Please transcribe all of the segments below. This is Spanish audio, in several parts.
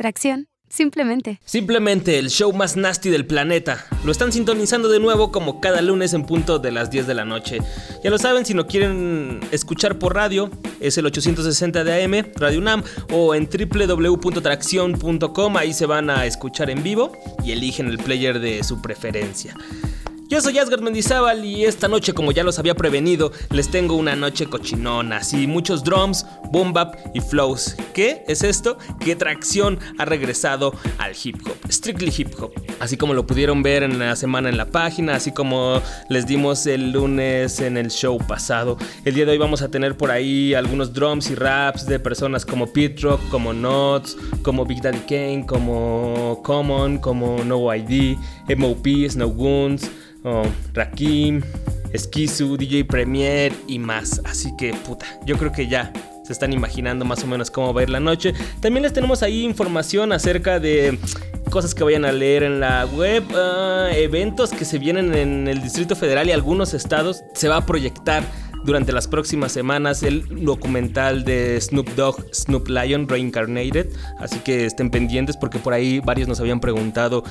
Tracción. Simplemente. Simplemente el show más nasty del planeta. Lo están sintonizando de nuevo como cada lunes en punto de las 10 de la noche. Ya lo saben, si no quieren escuchar por radio, es el 860 de AM, Radio UNAM, o en www.tracción.com, ahí se van a escuchar en vivo y eligen el player de su preferencia. Yo soy Asgard Mendizábal y esta noche, como ya los había prevenido, les tengo una noche cochinona, así muchos drums, boom bap y flows. ¿Qué es esto? Que Tracción ha regresado al hip hop, strictly hip hop. Así como lo pudieron ver en la semana en la página, así como les dimos el lunes en el show pasado. El día de hoy vamos a tener por ahí algunos drums y raps de personas como Pete Rock, como Nuts, como Big Daddy Kane, como Common, como No ID, MOP, Snow Goons oh, Rakim, Esquizu, DJ Premier y más. Así que, puta, yo creo que ya se están imaginando más o menos cómo va a ir la noche. También les tenemos ahí información acerca de cosas que vayan a leer en la web, ah, eventos que se vienen en el Distrito Federal y algunos estados. Se va a proyectar durante las próximas semanas el documental de Snoop Dogg, Snoop Lion Reincarnated. Así que estén pendientes porque por ahí varios nos habían preguntado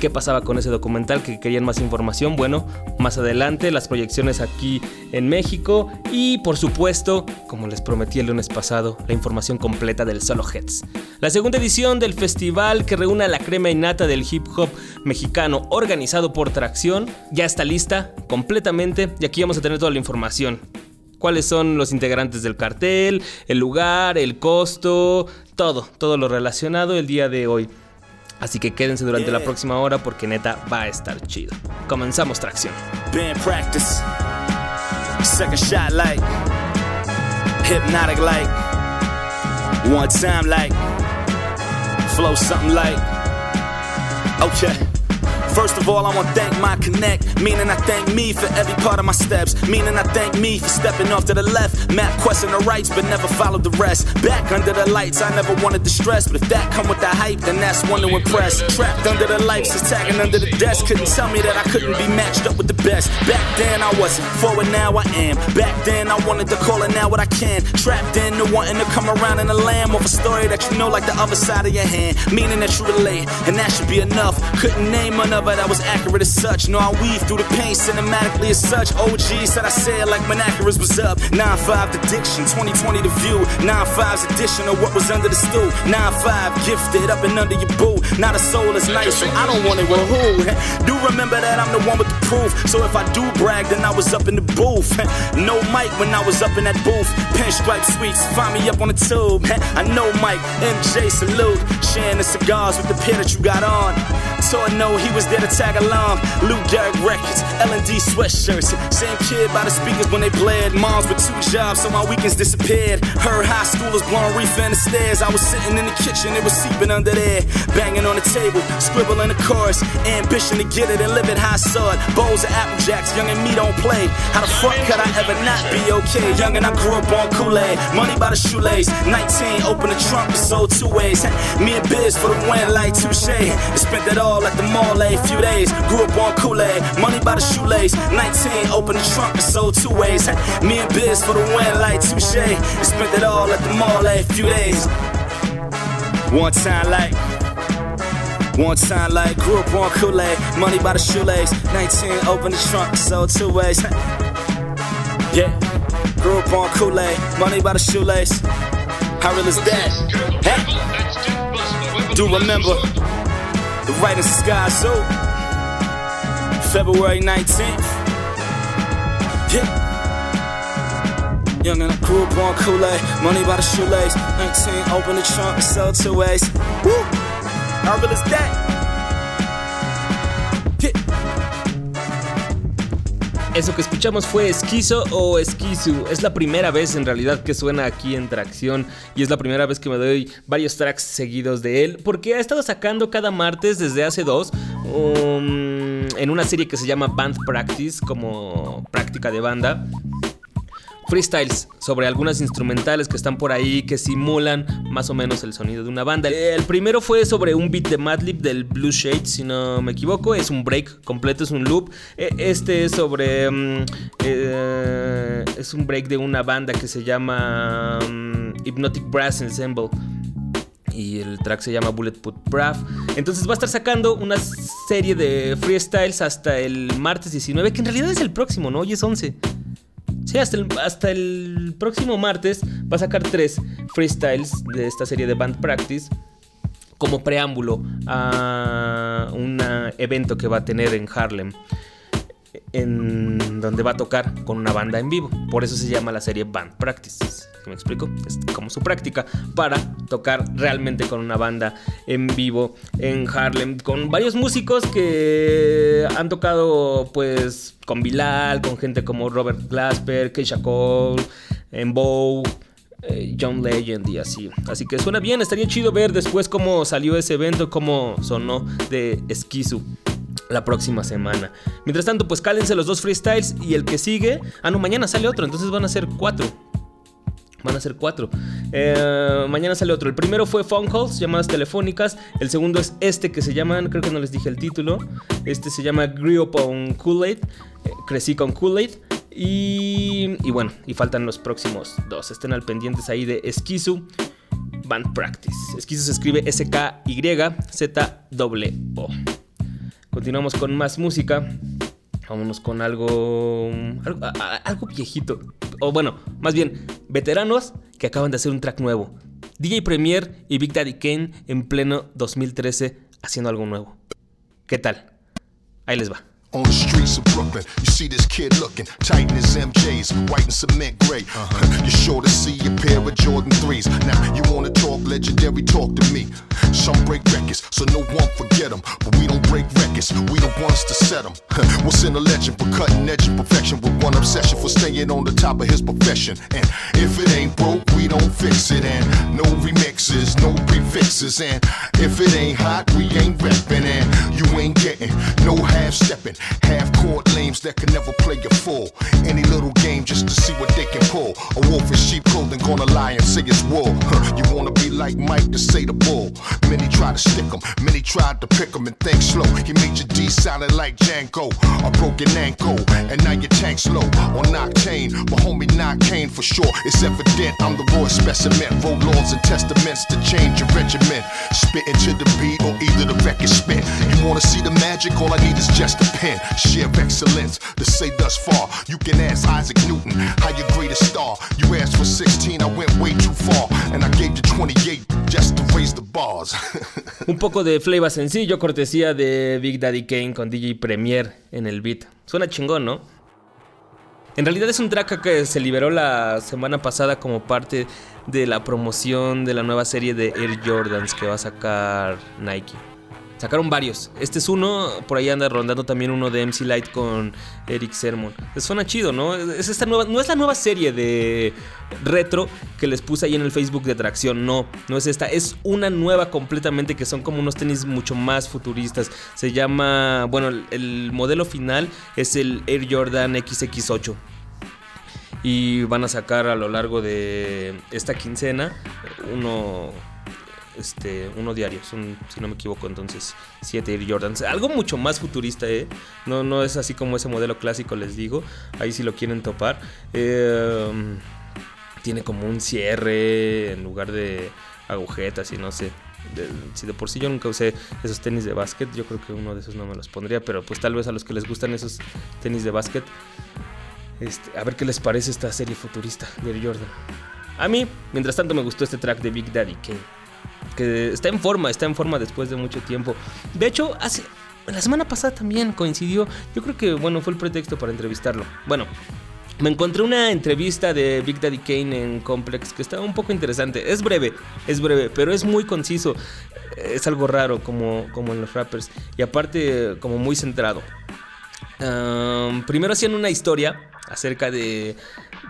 qué pasaba con ese documental, que querían más información. Bueno, más adelante las proyecciones aquí en México y por supuesto, como les prometí el lunes pasado, la información completa del Solo Heads. La segunda edición del festival que reúne a la crema innata del hip hop mexicano organizado por Tracción ya está lista completamente y aquí vamos a tener toda la información cuáles son los integrantes del cartel, el lugar, el costo, todo, todo lo relacionado el día de hoy. Así que quédense durante la próxima hora porque neta va a estar chido. Comenzamos tracción. Band practice. Second shot like. Hypnotic like. One time like. Flow something like. Okay. First of all, I want to thank my connect, meaning I thank me for every part of my steps, meaning I thank me for stepping off to the left, map questing the rights, but never followed the rest. Back under the lights, I never wanted the stress, but if that come with the hype, then that's one to impress. Trapped under the lights, attacking under the desk, couldn't tell me that I couldn't be matched up with the best. Back then I wasn't, forward now I am. Back then I wanted to call it now what I can. Trapped in the wanting to come around in a lamb of a story that you know like the other side of your hand, meaning that you relate, and that should be enough. Couldn't name another but I was accurate as such. No, I weave through the pain cinematically as such. OG said I said like Monacaris was up. 9-5 the diction, 2020 the view. 9-5's edition of what was under the stool. 9-5 gifted up and under your boot. Not a soul is nice, so I don't want it with who. Do remember that I'm the one with the proof. So if I do brag, then I was up in the booth. No mic when I was up in that booth. Pinstripe sweets, find me up on the tube. I know Mike, MJ salute. Sharing the cigars with the pair that you got on. So I know he was to tag along. Lou Gehrig Records, L&D sweatshirts. Same kid by the speakers when they bled. Moms with two jobs, so my weekends disappeared. Heard high schoolers blowing reef in the stairs. I was sitting in the kitchen, it was seeping under there. Banging on the table, scribbling the chorus. Ambition to get it and live it how I. Bowls of Apple Jacks, young and me don't play. How the fuck could I ever not be okay? Young and I grew up on Kool-Aid. Money by the shoelace. 19, open the trunk, sold two ways. Me and Biz for the win like touche. Spent it all at the mall a few days. Grew up on Kool-Aid, money by the shoelace. 19, open the trunk, and sold two ways. Me and Biz for the win like touche. And spent it all at the mall a few days. One time like. One time like grew up on Kool-Aid, money by the shoelace. 19, open the trunk, sold two ways. Yeah, grew up on Kool-Aid, money by the shoelace. How real is that? Hey, do remember the the sky, so February 19th. Yeah. Young and I grew up on Kool-Aid, money by the shoelace. 19, open the trunk and sell two ways. Woo! How real is that? Yeah. Eso que escuchamos fue Esquizo o Esquizu. Es la primera vez en realidad que suena aquí en Tracción y es la primera vez que me doy varios tracks seguidos de él porque ha estado sacando cada martes desde hace dos um, en una serie que se llama Band Practice como práctica de banda freestyles sobre algunas instrumentales que están por ahí que simulan más o menos el sonido de una banda. El primero fue sobre un beat de Madlib del Blue Shade, si no me equivoco, es un break completo, es un loop. E, este es sobre um, eh, es un break de una banda que se llama um, Hypnotic Brass Ensemble. y el track se llama Bulletproof Brav. Entonces va a estar sacando una serie de freestyles hasta el martes 19, que en realidad es el próximo, ¿no? Hoy es 11. Sí, hasta el, hasta el próximo martes va a sacar tres freestyles de esta serie de Band Practice como preámbulo a un evento que va a tener en Harlem en donde va a tocar con una banda en vivo. Por eso se llama la serie Band Practices. ¿Me explico? Es como su práctica para tocar realmente con una banda en vivo en Harlem. Con varios músicos que han tocado pues con Bilal, con gente como Robert Glasper, Keisha Cole, Bow. Eh, John Legend y así. Así que suena bien, estaría chido ver después cómo salió ese evento, cómo sonó de Esquizu la próxima semana. Mientras tanto, pues cálense los dos freestyles y el que sigue. Ah, no, mañana sale otro, entonces van a ser cuatro. Van a ser cuatro. Eh, mañana sale otro. El primero fue Phone Calls, llamadas telefónicas. El segundo es este que se llama, creo que no les dije el título. Este se llama Grew Up on Kool-Aid. Eh, crecí con Kool-Aid. Y, y, bueno, y faltan los próximos dos. Estén al pendientes ahí de Esquizu Band Practice. Esquizu se escribe S-K-Y-Z-O. Continuamos con más música. Vámonos con algo, algo, viejito. O bueno, más bien, veteranos que acaban de hacer un track nuevo. DJ Premier y Big Daddy Kane en pleno 2013 haciendo algo nuevo. ¿Qué tal? Ahí les va. On the streets of Brooklyn, you see this kid looking tight in his MJs, white and cement gray. Uh-huh. You're sure to see a pair of Jordan 3s. Now, you wanna talk legendary, talk to me. Some break records, so no one forget them. But we don't break records, we the ones to set them. What's in a legend for cutting edge and perfection with one obsession for staying on the top of his profession? And if it ain't broke, we don't fix it. And no remixes, no prefixes. And if it ain't hot, we ain't reppin'. And you ain't getting no half stepping. Half court lames that can never play a full. Any little game just to see what they can pull. A wolf in sheep clothing gonna lie and say it's wool. You wanna be like Mike to say the bull. Many try to stick him, many tried to pick him and think slow. He made your D sounding like Django. A broken ankle, and now your tank's slow. On Octane, but homie not Kane for sure. It's evident I'm the raw specimen. Roll laws and testaments to change your regiment. Spitting to the beat or either the record spin. You wanna see the magic? All I need is just a pen. Share excellence to say thus far. You can ask Isaac Newton how your greatest star. You asked for 16, I went way too far. And I gave you 28 just to raise the bars. Un poco de flavor sencillo, cortesía de Big Daddy Kane con DJ Premier en el beat. Suena chingón, ¿no? En realidad es un track que se liberó la semana pasada como parte de la promoción de la nueva serie de Air Jordans que va a sacar Nike. Sacaron varios. Este es uno, por ahí anda rondando también uno de MC Light con Eric Sermon. Suena chido, ¿no? Es esta nueva, no es la nueva serie de retro que les puse ahí en el Facebook de Tracción, no, no es esta, es una nueva completamente que son como unos tenis mucho más futuristas. Se llama, bueno, el modelo final es el Air Jordan XX8 y van a sacar a lo largo de esta quincena uno este, uno diario, si no me equivoco, entonces 7 Air Jordans. Algo mucho más futurista, ¿eh? No, no es así como ese modelo clásico, les digo. Ahí si lo quieren topar. Em, tiene como un cierre en lugar de agujetas y no sé. si de por sí yo nunca usé esos tenis de básquet, yo creo que uno de esos no me los pondría, pero pues tal vez a los que les gustan esos tenis de básquet, este, a ver qué les parece esta serie futurista de Air Jordan. A mí, mientras tanto, me gustó este track de Big Daddy Kane que está en forma, está en forma después de mucho tiempo. De hecho, hace la semana pasada también coincidió. Yo creo que bueno, fue el pretexto para entrevistarlo. Bueno, me encontré una entrevista de Big Daddy Kane en Complex que estaba un poco interesante. Es breve, es breve, pero es muy conciso. Es algo raro como, como en los rappers. Y aparte, como muy centrado. primero hacían una historia acerca de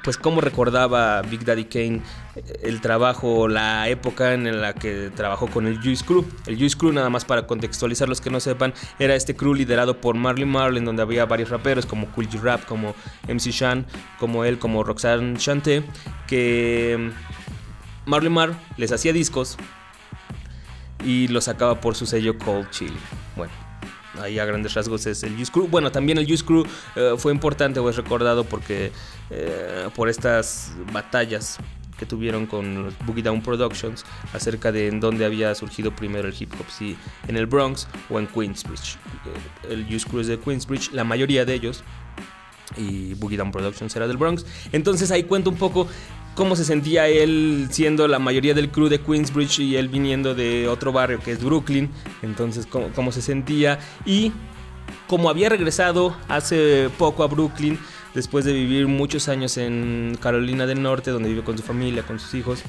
pues cómo recordaba Big Daddy Kane eh, el trabajo, la época en la que trabajó con el Juice Crew. El Juice Crew, nada más para contextualizar los que no sepan, era este crew liderado por Marley Marlin, donde había varios raperos como Cool G Rap, como MC Shan, como él, como Roxanne Chante, que mm, Marley Mar les hacía discos y los sacaba por su sello Cold Chili. Bueno, ahí a grandes rasgos es el Juice Crew. Bueno, también el Juice Crew eh, fue importante o es recordado porque eh, por estas batallas que tuvieron con los Boogie Down Productions acerca de en dónde había surgido primero el hip hop, si en el Bronx o en Queensbridge. Eh, el Use Crew es de Queensbridge, la mayoría de ellos, y Boogie Down Productions era del Bronx. Entonces ahí cuento un poco cómo se sentía él siendo la mayoría del crew de Queensbridge y él viniendo de otro barrio que es Brooklyn. Entonces cómo, cómo se sentía y como había regresado hace poco a Brooklyn después de vivir muchos años en Carolina del Norte, donde vive con su familia, con sus hijos,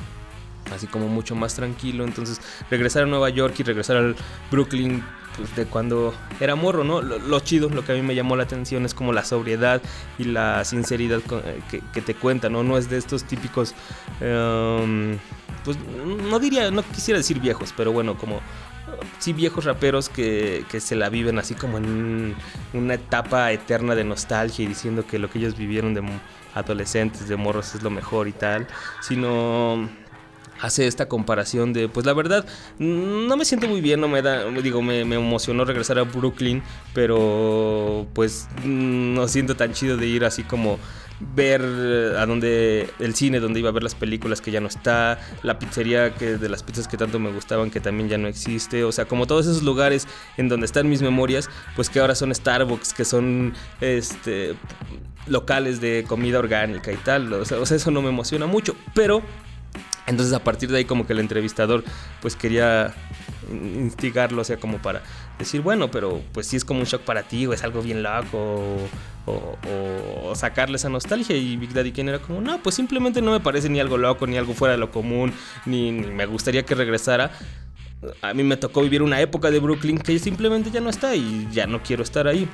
así como mucho más tranquilo. Entonces, regresar a Nueva York y regresar al Brooklyn pues, de cuando era morro, ¿no? Lo, chido, lo que a mí me llamó la atención es como la sobriedad y la sinceridad eh, que, te cuenta, ¿no? No es de estos típicos, em, pues no diría, no quisiera decir viejos, pero bueno, como sí viejos raperos que, se la viven así como en una etapa eterna de nostalgia y diciendo que lo que ellos vivieron de adolescentes, de morros es lo mejor y tal, sino hace esta comparación de, pues la verdad, no me siento muy bien, no me da, digo, me, me, emocionó regresar a Brooklyn, pero pues no siento tan chido de ir así como ver eh, a dónde el cine donde iba a ver las películas que ya no está, la pizzería que de las pizzas que tanto me gustaban que también ya no existe, o sea, como todos esos lugares en donde están mis memorias, pues que ahora son Starbucks, que son este locales de comida orgánica y tal, o sea, eso no me emociona mucho, pero entonces a partir de ahí como que el entrevistador pues quería instigarlo, o sea, como para decir, bueno, pero pues sí es como un shock para ti, o es algo bien loco, o, sacarle esa nostalgia. Y Big Daddy Kane era como, no, pues simplemente no me parece ni algo loco, ni algo fuera de lo común, ni, me gustaría que regresara. A mí me tocó vivir una época de Brooklyn que simplemente ya no está y ya no quiero estar ahí.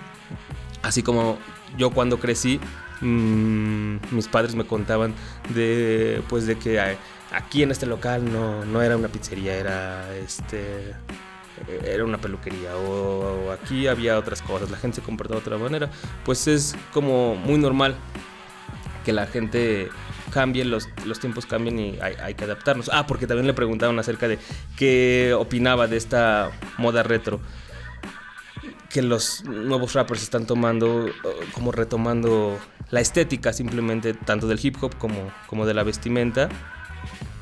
Así como yo cuando crecí, mmm, mis padres me contaban de, pues de que aquí en este local no, no era una pizzería, era este era una peluquería o, aquí había otras cosas, la gente se comportaba de otra manera, pues es como muy normal que la gente cambie, los, los tiempos cambien y hay, que adaptarnos. Ah, porque también le preguntaron acerca de qué opinaba de esta moda retro que los nuevos rappers están tomando, como retomando la estética simplemente, tanto del hip hop como, como de la vestimenta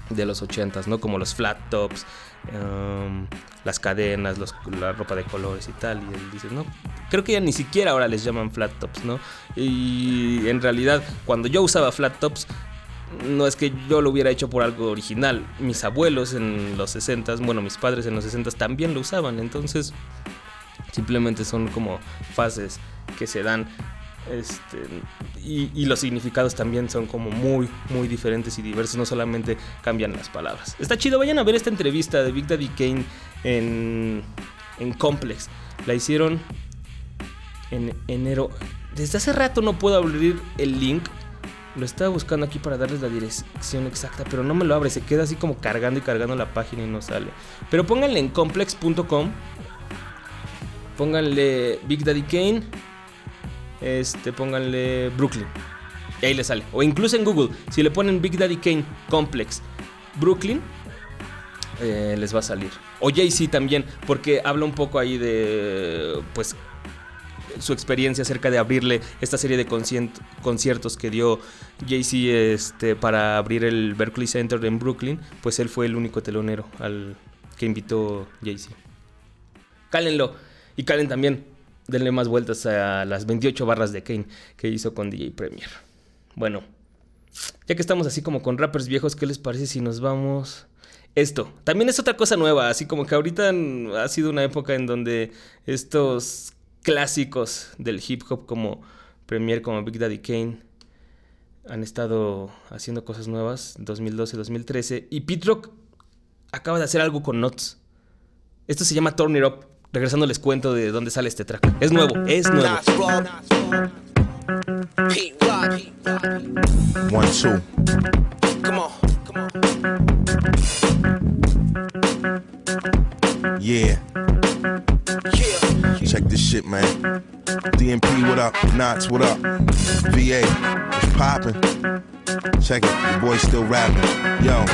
de los 80s, ¿no? Como los flat tops, um, las cadenas, la ropa de colores y tal. Y él dice, no, creo que ya ni siquiera ahora les llaman flat tops, ¿no? Y en realidad, cuando yo usaba flat tops, no es que yo lo hubiera hecho por algo original. Mis abuelos en los 60s, bueno, mis padres en los 60s también lo usaban. Entonces, simplemente son como fases que se dan este, y, los significados también son como muy, muy diferentes y diversos, no solamente cambian las palabras. Está chido, vayan a ver esta entrevista de Big Daddy Kane en, en Complex. La hicieron en enero. Desde hace rato no puedo abrir el link. Lo estaba buscando aquí para darles la dirección exacta, pero no me lo abre. Se queda así como cargando y cargando la página y no sale. Pero pónganle en complex.com. Pónganle Big Daddy Kane este, pónganle Brooklyn. Y ahí le sale. O incluso en Google, si le ponen Big Daddy Kane Complex Brooklyn, eh, les va a salir. O Jay-Z también, porque habla un poco ahí de, pues, su experiencia acerca de abrirle esta serie de conciertos que dio Jay-Z este, para abrir el Berkeley Center en Brooklyn, pues él fue el único telonero al que invitó Jay-Z. Cálenlo y calen también denle más vueltas a las 28 barras de Kane que hizo con DJ Premier. Bueno, ya que estamos así como con rappers viejos, ¿qué les parece si nos vamos? Esto, también es otra cosa nueva, así como que ahorita ha sido una época en donde estos clásicos del hip hop como Premier, como Big Daddy Kane, han estado haciendo cosas nuevas, 2012, 2013, y Pete Rock acaba de hacer algo con Nuts. Esto se llama Turn It Up. Regresando les cuento de dónde sale este track. Es nuevo, es nuevo. One, two. Come on, come on. Yeah. Check this shit, man. DMP, what up? Knots, what up? VA, what's poppin'? Check it, the boy still rapping. Yo.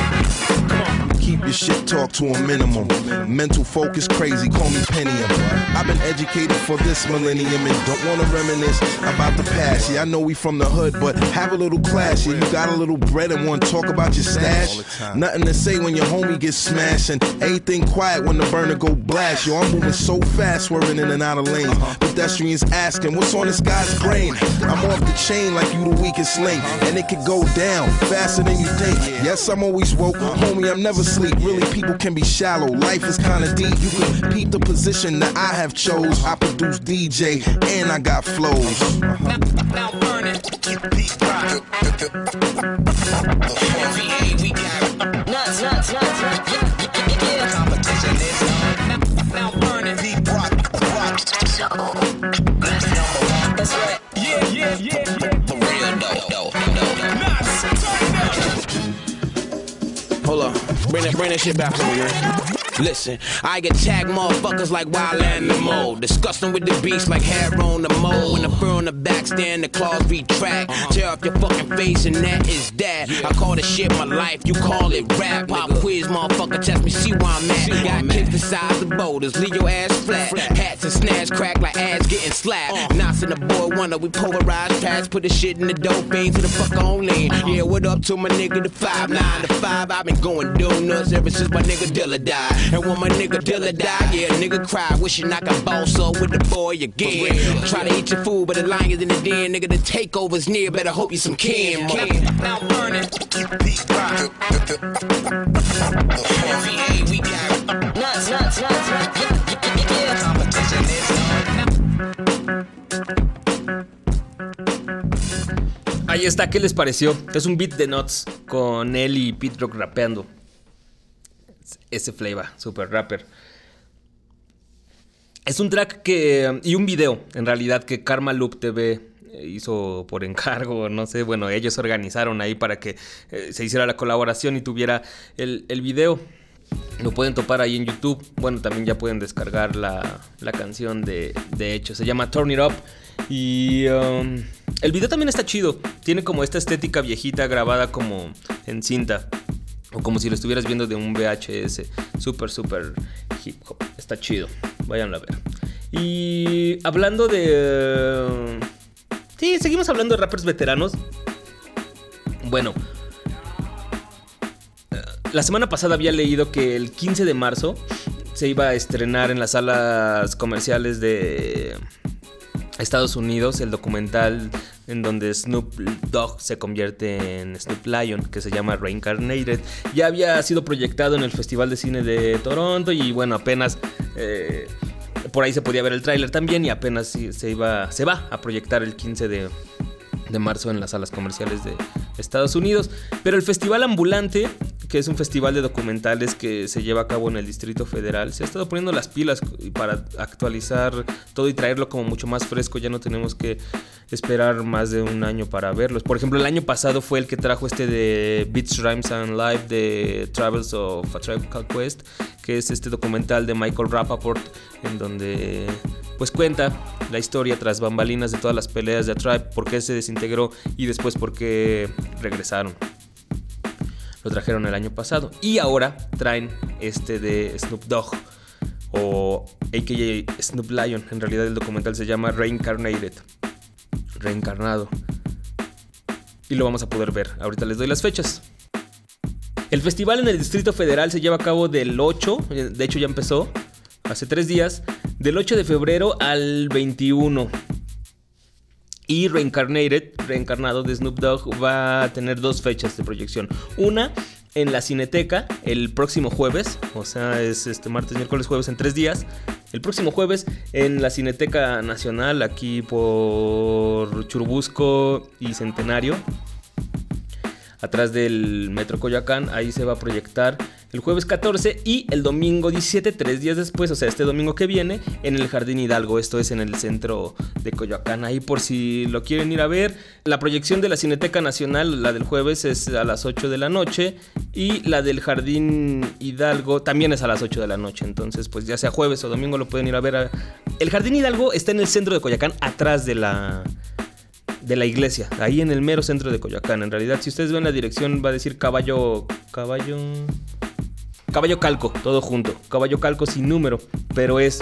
Keep your shit talk to a minimum. Mental focus crazy, call me Pentium. I've been educated for this millennium and don't wanna reminisce about the past. Yeah, I know we from the hood, but have a little class. Yeah, you got a little bread and want to talk about your stash. Nothing to say when your homie gets smashed and everything quiet when the burner go blast. Yo, I'm moving so fast, swerving in and out of lanes. Pedestrians asking, what's on this guy's brain? I'm off the chain like you the weakest link, and it could go down faster than you think. Yes, I'm always woke, uh-huh. homie. I'm never sleep. Really, people can be shallow. Life is kinda deep. You can peep the position that I have chose. I produce DJ and I got flows. Now burning. we got nuts, nuts, nuts, nuts. Yeah. Competition is on. Now burning. Deep rock, rock. So, Bring that, shit back to me. Listen, I get tagged motherfuckers like wild animal. Disgusting with the beast like hair on the mole. When the fur on the back stand, the claws retract. Tear off your fucking face, and that is that. I call this shit my life, you call it rap. Pop quiz, motherfucker, test me, see where I'm at. Got kids the size of boulders, leave your ass flat. Hats and snares crack like ass getting slapped. Knots in the boy wonder, we polarized tracks. Put the shit in the dope fiend to the fuck on lean. Yeah, what up to my nigga, the 5 9 to 5. I've been going donuts ever since my nigga Dilla died. And when my nigga Dilla died, yeah, nigga cry, wishing I could boss up with the boy again. Try to eat your food, but the lions in the den, nigga, the takeover's near. Better hope you some motherfucker. Now we got nuts, nuts, nuts. Ahí está, ¿qué les pareció? Es un beat de Nuts con él y Pete Rock rapeando. Ese flavor, super rapper. Es un track que. y un video, en realidad, que Karma Loop TV hizo por encargo, no sé, bueno, ellos organizaron ahí para que eh, se hiciera la colaboración y tuviera el, el video. Lo pueden topar ahí en YouTube. Bueno, también ya pueden descargar la, la canción de, de hecho. Se llama Turn It Up. Y um, el video también está chido. Tiene como esta estética viejita grabada como en cinta. O como si lo estuvieras viendo de un VHS. Súper, súper hip hop. Está chido. Váyanlo a ver. Y hablando de... Sí, seguimos hablando de rappers veteranos. Bueno, la semana pasada había leído que el 15 de marzo se iba a estrenar en las salas comerciales de Estados Unidos el documental en donde Snoop Dogg se convierte en Snoop Lion, que se llama Reincarnated. Ya había sido proyectado en el Festival de Cine de Toronto y bueno, apenas eh, por ahí se podía ver el tráiler también y apenas se, iba, se va a proyectar el 15 de, de marzo en las salas comerciales de Estados Unidos. Pero el Festival Ambulante, que es un festival de documentales que se lleva a cabo en el Distrito Federal, se ha estado poniendo las pilas para actualizar todo y traerlo como mucho más fresco. Ya no tenemos que esperar más de un año para verlos. Por ejemplo, el año pasado fue el que trajo este de Beats, Rhymes and Live de Travels of a Called Quest, que es este documental de Michael Rappaport, en donde pues cuenta la historia tras bambalinas de todas las peleas de A Tribe, por qué se desintegró y después por qué regresaron. Lo trajeron el año pasado y ahora traen este de Snoop Dogg o AKA Snoop Lion. En realidad el documental se llama Reincarnated. Reencarnado. Y lo vamos a poder ver. Ahorita les doy las fechas. El festival en el Distrito Federal se lleva a cabo del 8, de hecho ya empezó, hace tres días, del 8 de febrero al 21. Y Reincarnated, reencarnado de Snoop Dogg, va a tener dos fechas de proyección. Una en la Cineteca el próximo jueves, o sea, es este martes, miércoles, jueves en tres días. El próximo jueves en la Cineteca Nacional, aquí por Churubusco y Centenario, atrás del Metro Coyoacán, ahí se va a proyectar el jueves 14 y el domingo 17, tres días después, o sea, este domingo que viene, en el Jardín Hidalgo. Esto es en el centro de Coyoacán. Ahí por si lo quieren ir a ver. La proyección de la Cineteca Nacional, la del jueves, es a las 8 de la noche. Y la del Jardín Hidalgo también es a las 8 de la noche. Entonces, pues ya sea jueves o domingo lo pueden ir a ver. El Jardín Hidalgo está en el centro de Coyoacán, atrás de la de la iglesia, ahí en el mero centro de Coyoacán. En realidad, si ustedes ven la dirección, va a decir caballo. Caballo. Caballo Calco, todo junto. Caballo Calco sin número, pero es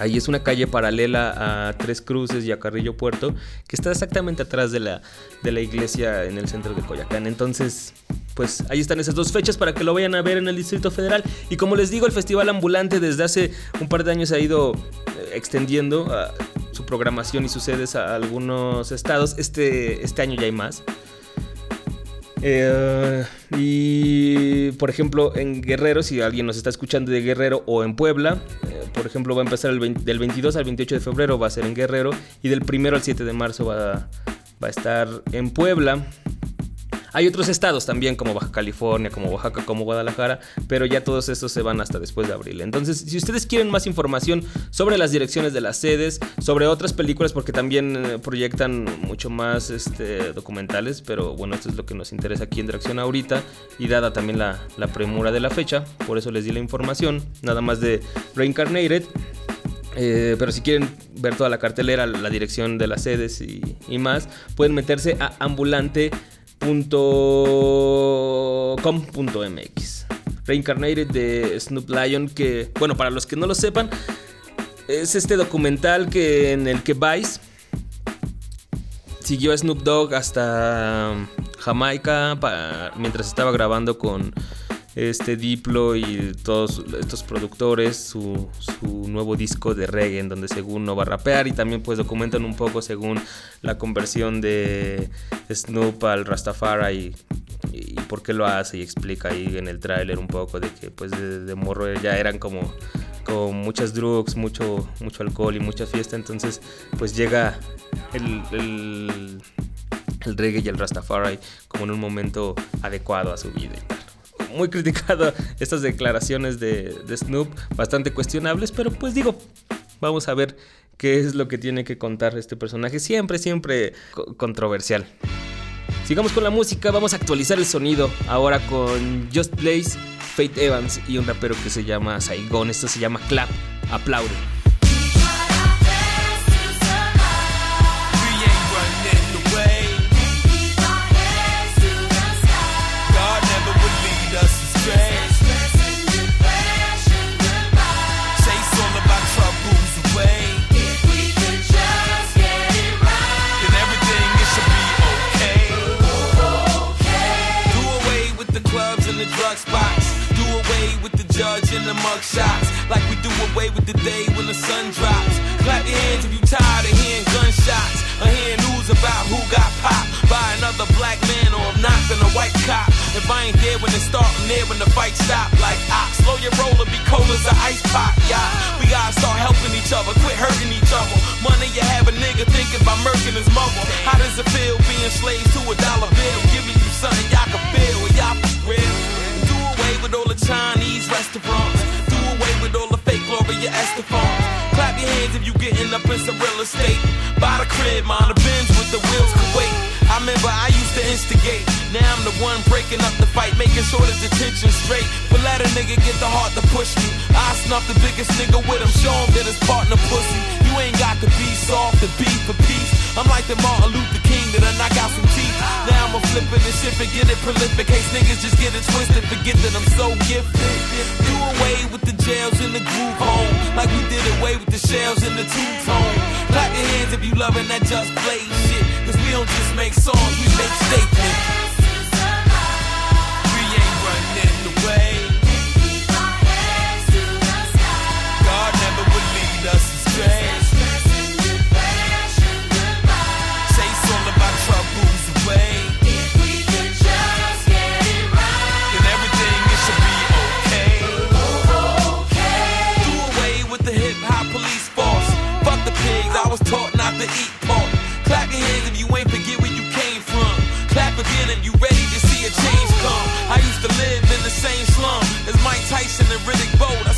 Ahí es una calle paralela a Tres Cruces y a Carrillo Puerto, que está exactamente atrás de la, de la iglesia en el centro de Coyacán. Entonces, pues ahí están esas dos fechas para que lo vayan a ver en el Distrito Federal. Y como les digo, el Festival Ambulante desde hace un par de años ha ido eh, extendiendo ah, su programación y sus sedes a algunos estados. Este, este año ya hay más. Eh, y por ejemplo, en Guerrero, si alguien nos está escuchando de Guerrero o en Puebla, eh, por ejemplo, va a empezar el 20 del 22 al 28 de febrero, va a ser en Guerrero, y del 1 al 7 de marzo va, va a estar en Puebla. Hay otros estados también, como Baja California, como Oaxaca, como Guadalajara, pero ya todos estos se van hasta después de abril. Entonces, si ustedes quieren más información sobre las direcciones de las sedes, sobre otras películas, porque también eh, proyectan mucho más este, documentales, pero bueno, esto es lo que nos interesa aquí en Dirección ahorita, y dada también la, premura de la fecha, por eso les di la información, nada más de Reincarnated. Eh, pero si quieren ver toda la cartelera, la dirección de las sedes y, y más, pueden meterse a ambulante.com.mx. Reincarnated de Snoop Lion, que, bueno, para los que no lo sepan, es este documental que, en el que Vice siguió a Snoop Dogg hasta Jamaica pa- mientras estaba grabando con este Diplo y todos estos productores su, su nuevo disco de reggae en donde según no va a rapear y también pues documentan un poco según la conversión de Snoop al Rastafari y, por qué lo hace y explica ahí en el tráiler un poco de que pues de, de morro ya eran como con muchas drugs, mucho, mucho alcohol y mucha fiesta, entonces pues llega el, el, el reggae y el Rastafari como en un momento adecuado a su vida y tal. Muy criticado estas declaraciones de, de Snoop, bastante cuestionables, pero pues digo, vamos a ver qué es lo que tiene que contar este personaje, siempre, siempre co- controversial. Sigamos con la música, vamos a actualizar el sonido ahora con Just Blaze, Faith Evans y un rapero que se llama Saigon. Esto se llama Clap, aplaude. The mug shots. Like we do away with the day when the sun drops. Clap your hands if you tired of hearing gunshots. Or hearing news about who got popped by another black man or not than a white cop. If I ain't there when it start, I'm there when the fight stop. Like ox, slow your roller, be cold as an ice pop. Yeah, we gotta start helping each other, quit hurting each other. Money you have a nigga thinking about murking his mother. How does it feel being slaves to a dollar bill? Giving you something y'all can feel, y'all real. With all the Chinese restaurants. Do away with all the fake Gloria Estefan. Clap your hands if you getting up in some real estate. Buy the crib, mind the Benz with the wheels can wait. I remember I used to instigate. Now I'm the one breaking up the fight, making sure that the tension's straight. But let a nigga get the heart to push me. I snuff the biggest nigga with him, show him that his partner pussy. You ain't got to be soft to be for peace. I'm like the Martin Luther King that I out some teeth. Now I'm a flipping this shit, forget it prolific. Case niggas just get it twisted, forget that I'm so gifted. Do away with the jails and the groove home. Like we did away with the shells and the two tone. Clap your hands if you loving that just play shit. Cause we don't just make songs, we make statements. to eat more. Clap your hands if you ain't forget where you came from. Clap again if you ready to see a change come. I used to live in the same slum as Mike Tyson and Riddick Bowe.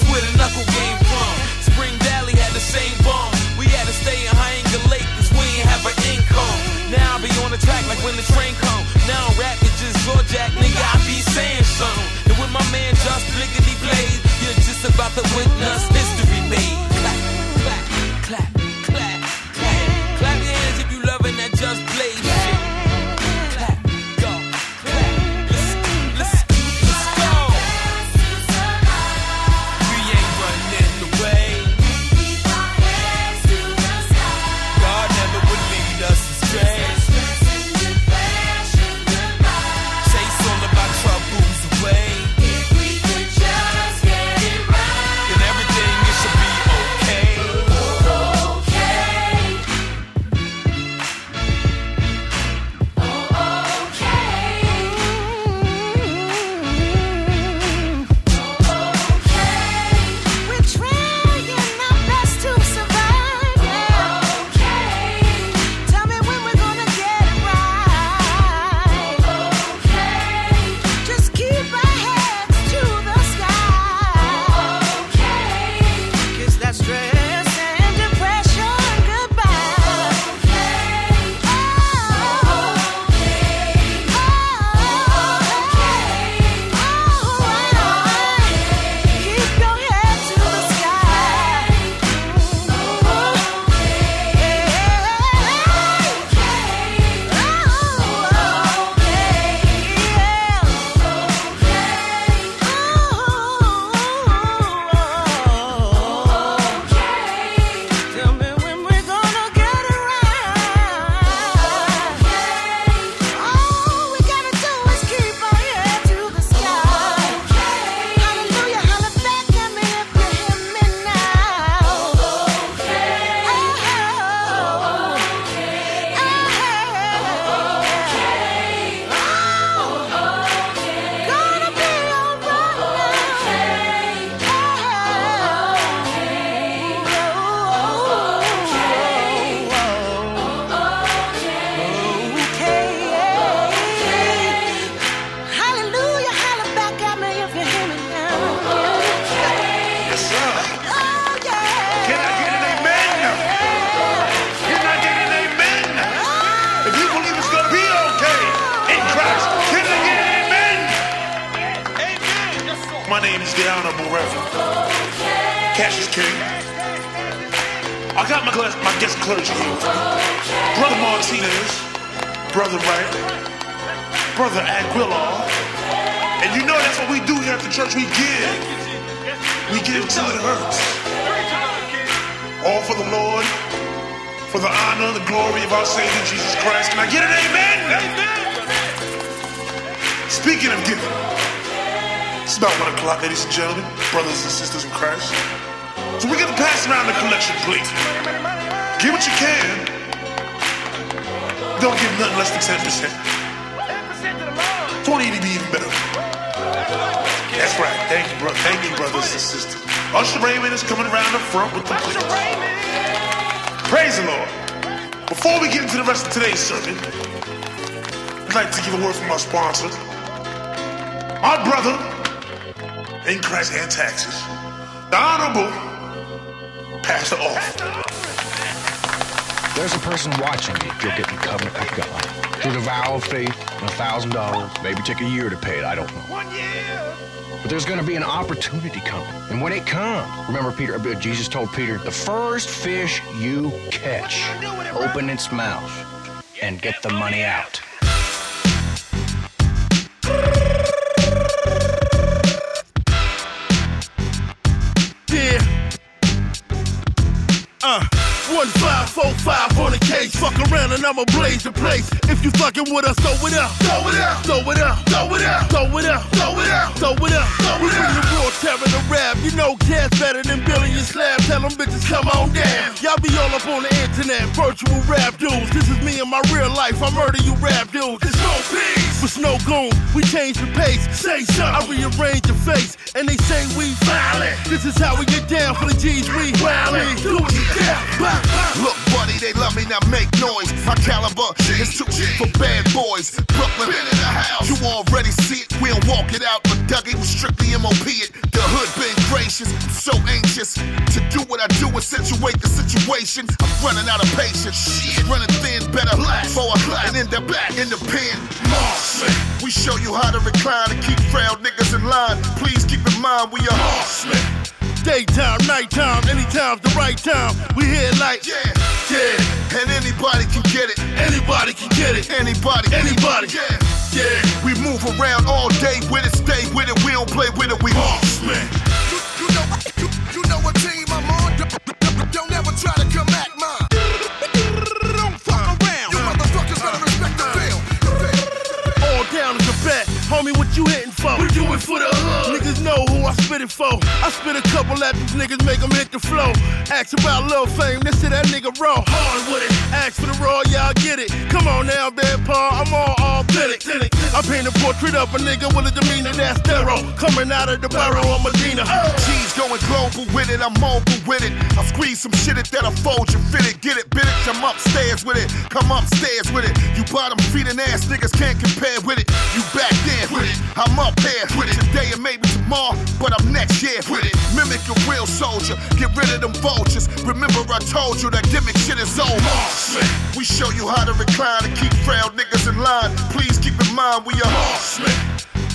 Raymond is coming around the front with the plates. Praise the Lord. Before we get into the rest of today's sermon, I'd like to give a word from our sponsor. Our brother in Christ and taxes, the Honorable Pastor Off. There's a person watching you if you're getting covenant with God. Through the vow of faith and a thousand dollars, maybe take a year to pay it, I don't know. But there's gonna be an opportunity coming. And when it comes, remember Peter, uh, Jesus told Peter, the first fish you catch, open its mouth and get the money out. Yeah. Uh, one five four five on the case. Fuck around and I'ma blaze the place. If you fucking with us, throw it up, throw it up, throw it up, throw it up, throw it up, throw it up, throw it up. We bring the raw terror to rap. You know cats better than Billy and Slab. Tell them bitches come on down. Y'all be all up on the internet, virtual rap dudes. This is me in my real life. I murder you rap dudes. It's no peace. With snow goons, we change the pace. Say something. I rearrange your face, and they say we violent. This is how we get down for the G's. We violent. Do it, yeah. Look, they love me, now make noise. My caliber is too for bad boys. Brooklyn, in the house. You already see it, we don't walk it out. But Dougie was strictly MOP it. The hood been gracious, so anxious to do what I do and situate the situation. I'm running out of patience. Shit, running thin, better before I and in the back in the pen. Marksman, we show you how to recline and keep frail niggas in line. Please keep in mind we are marksmen. Daytime, nighttime, anytime's the right time. We here like, Yeah, yeah, and anybody can get it. anybody can get it. Anybody, Anybody. yeah, yeah. We move around all day with it, stay with it. We don't play with it. We marksmen. You, you know, you, you know what team I'm on. Don't, don't- don't ever try to come at mine. Don't fuck around. You motherfuckers better respect the field. All down is a bet. Homie, what you hitting for? We do it for the hood. Niggas know who I spit it for. I spit a couple at these niggas, make them hit the flow. Ask about love fame, this shit that nigga raw. Hard with it. Ask for the raw, y'all get it. Come on now, bad paw, I'm all authentic. I paint a portrait of a nigga with a demeanor that's thorough. Coming out of the barrel of Medina. G's going global with it, I'm mobile with it. I squeeze some shit it that'll fold you, fit it, get it, bit it. I'm upstairs with it, come upstairs with it. You bottom feeding ass niggas can't compare with it. You back there with it, I'm up here with it. Today and maybe tomorrow, but I'm next year with it. Mimic a real soldier, get rid of them vultures. Remember I told you that gimmick shit is over. We show you how to recline and keep frail niggas in line. Please keep in mind we are horsemen.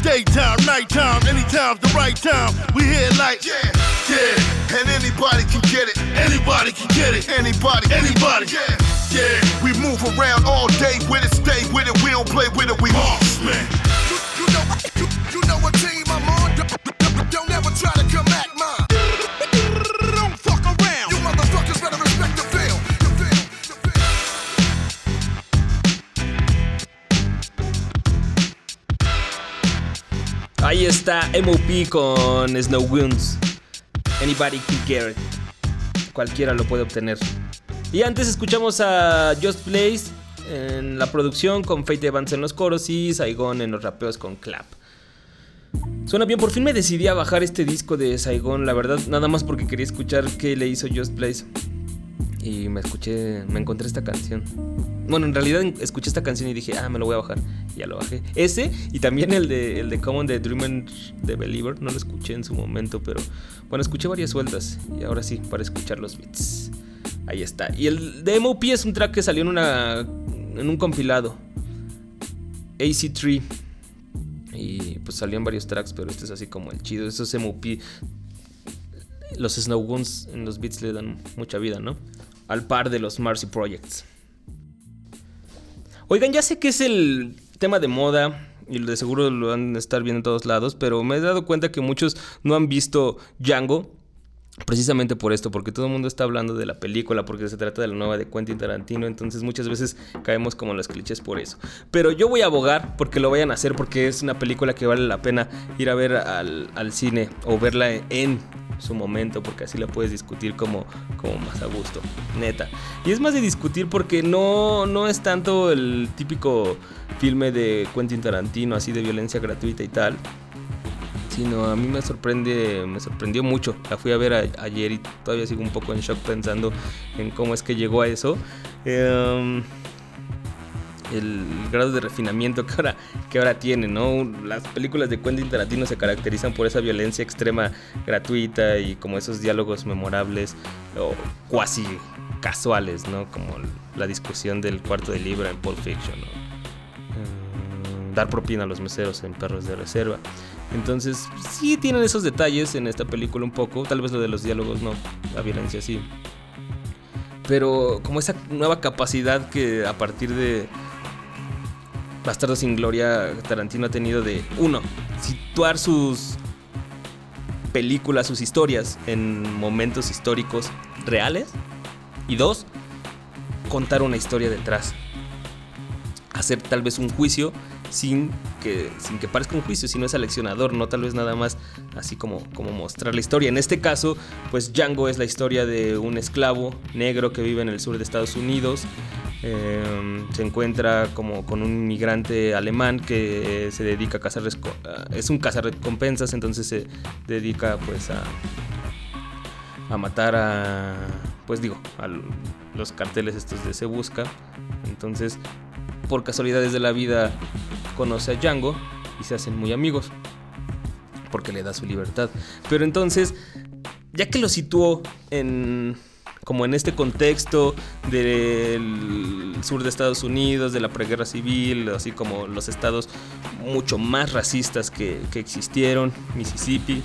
Daytime, nighttime, anytime's the right time. We here like, Yeah, yeah, and anybody can get it. anybody can get it. Anybody, Anybody. yeah, yeah. We move around all day with it, stay with it. We don't play with it. We marksmen. Ahí está MOP con Snow Guns. Anybody can get it. Cualquiera lo puede obtener. Y antes escuchamos a Just Blaze en la producción con Fate Evans en los coros y Saigon en los rapeos con Clap. Suena bien, por fin me decidí a bajar este disco de Saigon, la verdad, nada más porque quería escuchar qué le hizo Just Blaze. Y me escuché, me encontré esta canción. Bueno, en realidad escuché esta canción y dije, ah, me lo voy a bajar. Ya lo bajé. Ese y también el de, el de Common de Dreamer de Believer. No lo escuché en su momento, pero bueno, escuché varias sueltas. Y ahora sí, para escuchar los beats. Ahí está. Y el de MOP es un track que salió en, una, en un compilado. AC3. Y pues salían varios tracks, pero este es así como el chido. Esos MOP, los Snow en los beats le dan mucha vida, ¿no? Al par de los Marcy Projects. Oigan, ya sé que es el tema de moda y de seguro lo van a estar viendo en todos lados, pero me he dado cuenta que muchos no han visto Django. Precisamente por esto, porque todo el mundo está hablando de la película, porque se trata de la nueva de Quentin Tarantino, entonces muchas veces caemos como en los clichés por eso. Pero yo voy a abogar porque lo vayan a hacer, porque es una película que vale la pena ir a ver al, al cine o verla en su momento, porque así la puedes discutir como, como más a gusto, neta. Y es más de discutir porque no, no es tanto el típico filme de Quentin Tarantino, así de violencia gratuita y tal. Sino a mí me sorprende, me sorprendió mucho. La fui a ver ayer y todavía sigo un poco en shock pensando en cómo es que llegó a eso. Em, el grado de refinamiento que ahora, que ahora tiene, ¿no? Las películas de Quentin Tarantino se caracterizan por esa violencia extrema gratuita y como esos diálogos memorables o cuasi casuales, ¿no? Como la discusión del cuarto de libra en Pulp Fiction. Eh, dar propina a los meseros en Perros de Reserva. Entonces, sí tienen esos detalles en esta película un poco, tal vez lo de los diálogos no, la violencia sí. Pero como esa nueva capacidad que a partir de Bastardo sin Gloria Tarantino ha tenido de, uno, situar sus películas, sus historias en momentos históricos reales. Y dos, contar una historia detrás. Hacer tal vez un juicio sin que, sin que parezca un juicio, sino es aleccionador, no tal vez nada más así como, como mostrar la historia. En este caso, pues Django es la historia de un esclavo negro que vive en el sur de Estados Unidos. Eh, se encuentra como con un inmigrante alemán que eh, se dedica a cazar es un cazarrecompensas entonces se dedica pues a a matar a pues digo a los carteles estos de se busca entonces por casualidades de la vida conoce a Django y se hacen muy amigos porque le da su libertad pero entonces ya que lo situó en como en este contexto del sur de Estados Unidos, de la preguerra civil, así como los estados mucho más racistas que, que existieron, Mississippi.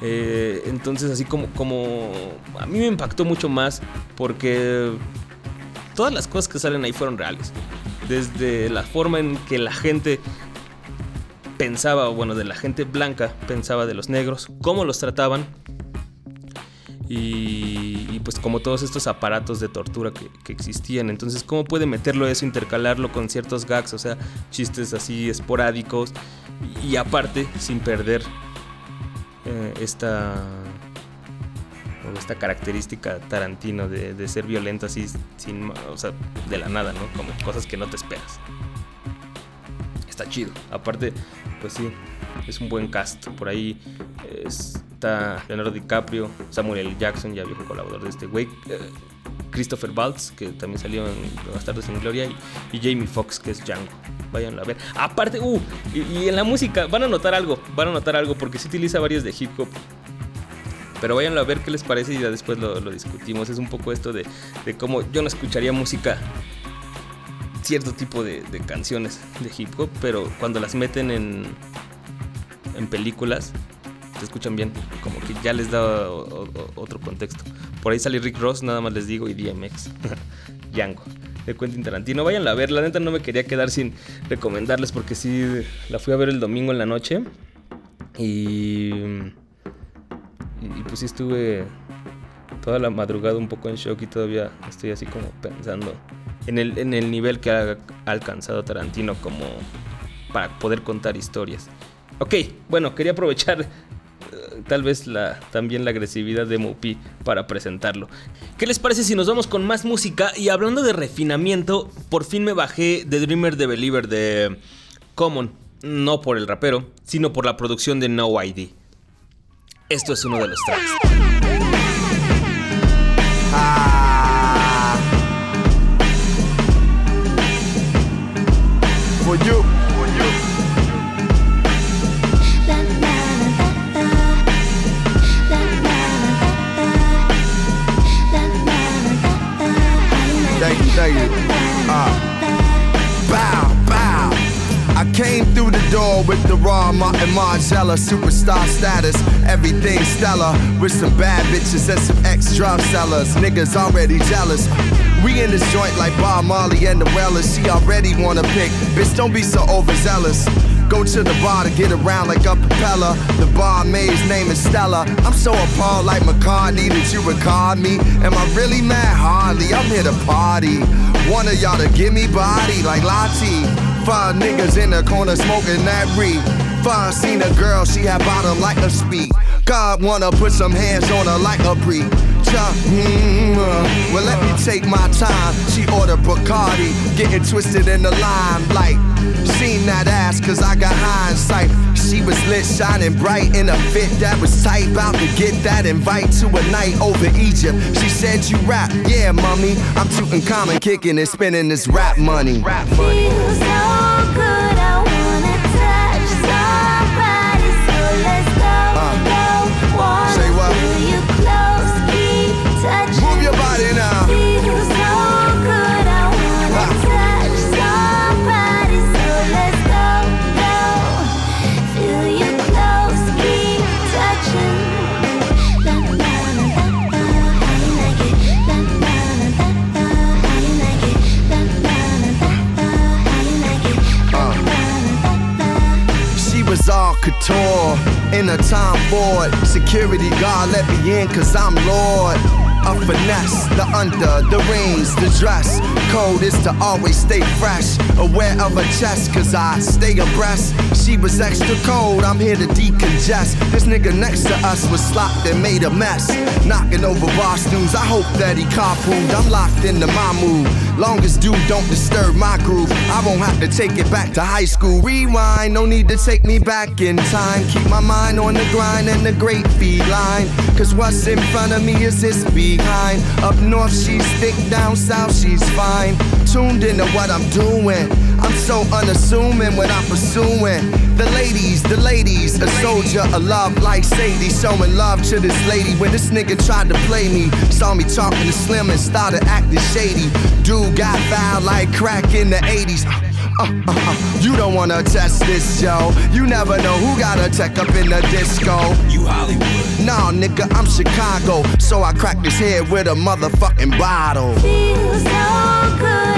Eh, entonces así como, como a mí me impactó mucho más porque todas las cosas que salen ahí fueron reales. Desde la forma en que la gente pensaba, o bueno, de la gente blanca pensaba de los negros, cómo los trataban, y, y pues como todos estos aparatos de tortura que, existían. Entonces, ¿cómo puede meterlo eso, intercalarlo con ciertos gags, o sea, chistes así esporádicos y, y aparte sin perder eh, esta, o esta característica Tarantino de, de ser violento así, sin, o sea, de la nada, ¿no? Como cosas que no te esperas. Está chido. Aparte, pues sí, es un buen cast. Por ahí eh, está Leonardo DiCaprio, Samuel L. Jackson, ya viejo colaborador de este güey. eh, Christopher Waltz, que también salió en Bastardos sin Gloria, y, y Jamie Foxx, que es Django. Váyanlo a ver. Aparte, uh, y, y en la música, van a notar algo, van a notar algo, porque sí utiliza varios de hip hop. Pero váyanlo a ver qué les parece y ya después lo, discutimos. Es un poco esto de, de cómo yo no escucharía música cierto tipo de, canciones de hip hop, pero cuando las meten en, en películas, se escuchan bien, como que ya les da otro contexto. Por ahí sale Rick Ross, nada más les digo, y DMX, Django, de Quentin Tarantino. Váyanla a ver, la neta no me quería quedar sin recomendarles porque sí, la fui a ver el domingo en la noche y, y pues sí estuve toda la madrugada un poco en shock y todavía estoy así como pensando en el, en el nivel que ha alcanzado Tarantino como para poder contar historias. Ok, bueno, quería aprovechar eh, tal vez la, también la agresividad de Mupi para presentarlo. ¿Qué les parece si nos vamos con más música? Y hablando de refinamiento, por fin me bajé The Dreamer the Believer de Common, no por el rapero, sino por la producción de No ID. Esto es uno de los tracks. You. Margiela, superstar status. Everything stellar with some bad bitches and some ex drug sellers. Niggas already jealous. We in this joint like Bob Marley and the Wellers. She already wanna pick. Bitch, don't be so overzealous. Go to the bar to get around like a propeller. The barmaid's name is Stella. I'm so appalled like McCartney that you record me. Am I really mad? Hardly. I'm here to party. One of y'all to give me body like Lati. Five niggas in the corner smoking that reed. Five seen a girl, she had bottom like a speed. God wanna put some hands on her like a pre. Mm, uh, well, let me take my time. She ordered Bacardi, getting twisted in the lime. Like, seen that ass, cause I got hindsight. She was lit, shining bright in a fit that was tight. About to get that invite to a night over Egypt. She said, You rap, yeah, mommy. I'm tooting common, kicking and spending this rap money. Rap money. Was all couture in a Tom Ford. Security guard let me in cause I'm Lord. A finesse, the under, the rings, the dress. Code is to always stay fresh. Aware of her chest, cause I stay abreast. She was extra cold, I'm here to decongest. This nigga next to us was slopped and made a mess. Knocking over bar stools, I hope that he carpooled. I'm locked into my mood. Longest dude don't disturb my groove. I won't have to take it back to high school. Rewind, no need to take me back in time. Keep my mind on the grind and the great feline. Cause what's in front of me is this behind. Up north, she's thick, down south, she's fine. Tuned into what I'm doing. I'm so unassuming when I'm pursuing. The ladies, the ladies, a soldier a love like Sadie. Showing love to this lady when this nigga tried to play me. Saw me talking to Slim and started acting shady. Dude got foul like crack in the 80s. Uh, uh, uh. You don't wanna test this, Joe. You never know who got a tech up in the disco. You Hollywood. Nah, nigga, I'm Chicago. So I cracked his head with a motherfucking bottle. Feels so good,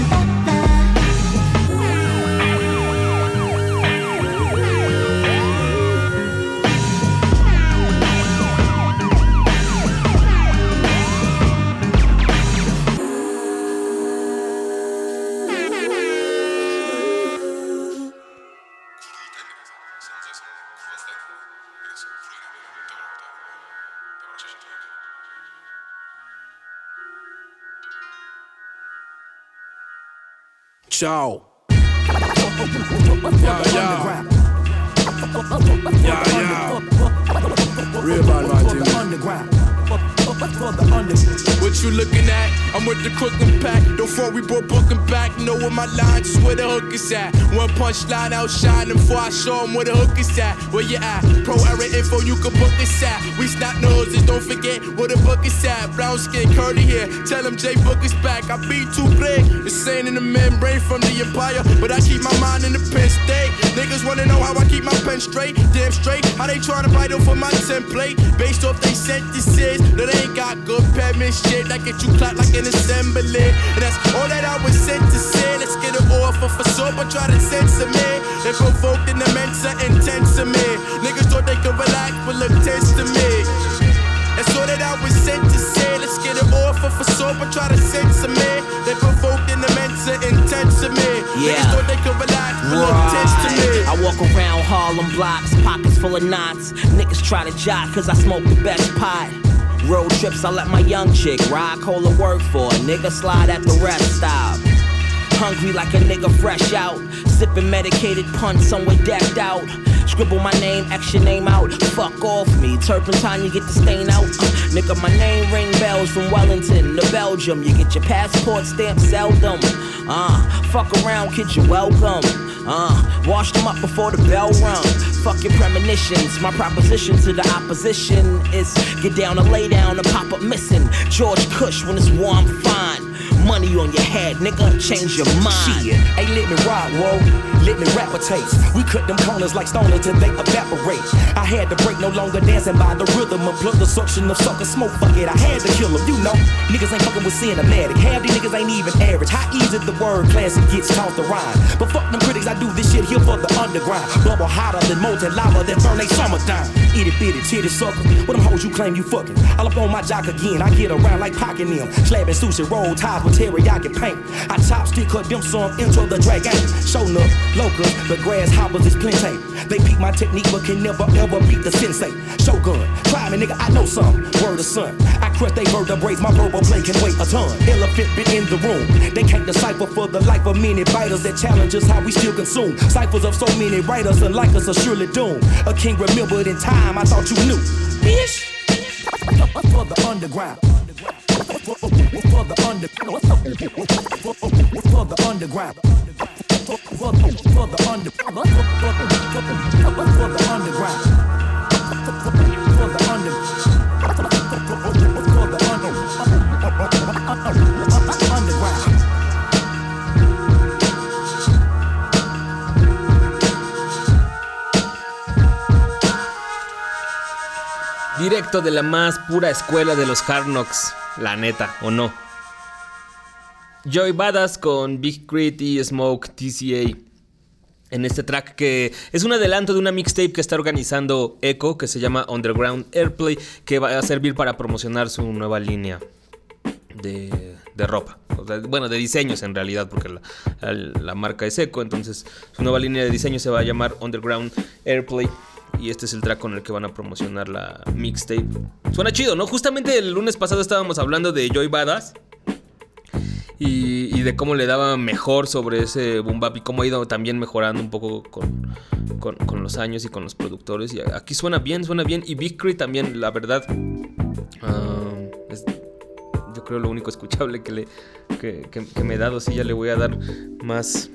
Ciao. Yeah, yeah. Yeah, yeah. Real bad man thing. What you looking at? I'm with the Crooklyn pack. Don't front, we brought Brooklyn back. Know where my line, just where the hook is at. One punch line outshine them before I show them where the hook is at. Where you at? Pro era info, you can book this at. We snap noses, don't forget where the book is at. Brown skin, curly here. Tell them J Book is back. I be too big. Insane in the membrane from the empire. But I keep my mind in the pen state. Niggas wanna know how I keep my pen straight. Damn straight. How they tryna write over my template. Based off they sentences. That ain't got good penmanship. That get you clapped like an assembly. And that's all that I was sent to say. Let's get it off for for soap. I try to censor me. They provoked in the mensa intense to me. Niggas thought they could relax, but look tense to me. That's all that I was sent to say. Let's get it off for for soap. I try to censor me. They provoked in the mensa intense to me. Niggas Yeah. thought they could relax, but look tense to me. I walk around Harlem blocks, pockets full of knots. Niggas try to jock cause I smoke the best pot. Road trips, I let my young chick ride, call her work for. a Nigga slide at the rest stop. Hungry like a nigga fresh out. Sipping medicated punch somewhere decked out. Scribble my name, your name out. Fuck off me. Turpentine, you get the stain out. Uh, nigga, my name ring bells from Wellington to Belgium. You get your passport stamp seldom. Uh, fuck around, kid, you welcome. Uh, wash them up before the bell rung. Fuck your premonitions. My proposition to the opposition is get down and lay down and pop up missing. George Cush when it's warm, fine. Money on your head, nigga, change your mind. Shit, hey, let me rock, whoa. Let me rap a taste. We cut them corners like stoner till they evaporate. I had to break, no longer dancing by the rhythm. Unplug the suction of sucker smoke. Fuck it, I had to kill them. You know, niggas ain't fucking with cinematic. Half these niggas ain't even average. How easy the word classic gets taught to rhyme. But fuck them critics, I do this shit here for the underground. Bubble hotter than molten lava that burn they summertime. Itty bitty titty sucker. What them hoes you claim you fucking? All up on my jock again. I get around like pocking them. Slapping sushi roll ties teriyaki paint. I chopstick cut them some into the dragon. Show up, locals, the grasshoppers is plenty. They peek my technique but can never ever beat the sensei. Shogun, try me nigga, I know some. Word of son. I crush they vertebrae, my verbal play can weigh a ton. Elephant been in the room. They can't decipher for the life of many biters that challenge us how we still consume. Ciphers of so many writers and like us are surely doomed. A king remembered in time, I thought you knew. Bitch! For the underground. Directo de la más pura escuela de los Hard Knocks, la neta, ¿o no? Joy Badass con Big Crit y Smoke TCA. En este track que es un adelanto de una mixtape que está organizando Echo, que se llama Underground Airplay, que va a servir para promocionar su nueva línea de, de ropa. Bueno, de diseños en realidad, porque la, la- la marca es Echo, entonces su nueva línea de diseño se va a llamar Underground Airplay. Y este es el track con el que van a promocionar la mixtape. Suena chido, ¿no? Justamente el lunes pasado estábamos hablando de Joy Badass. Y, de cómo le daba mejor sobre ese boom bap y cómo ha ido también mejorando un poco con, con- los años y con los productores. Y aquí suena bien, suena bien. Y Big Crit también, la verdad. ah, es, yo creo lo único escuchable que, le, que, que- que me he dado. Sí, ya le voy a dar más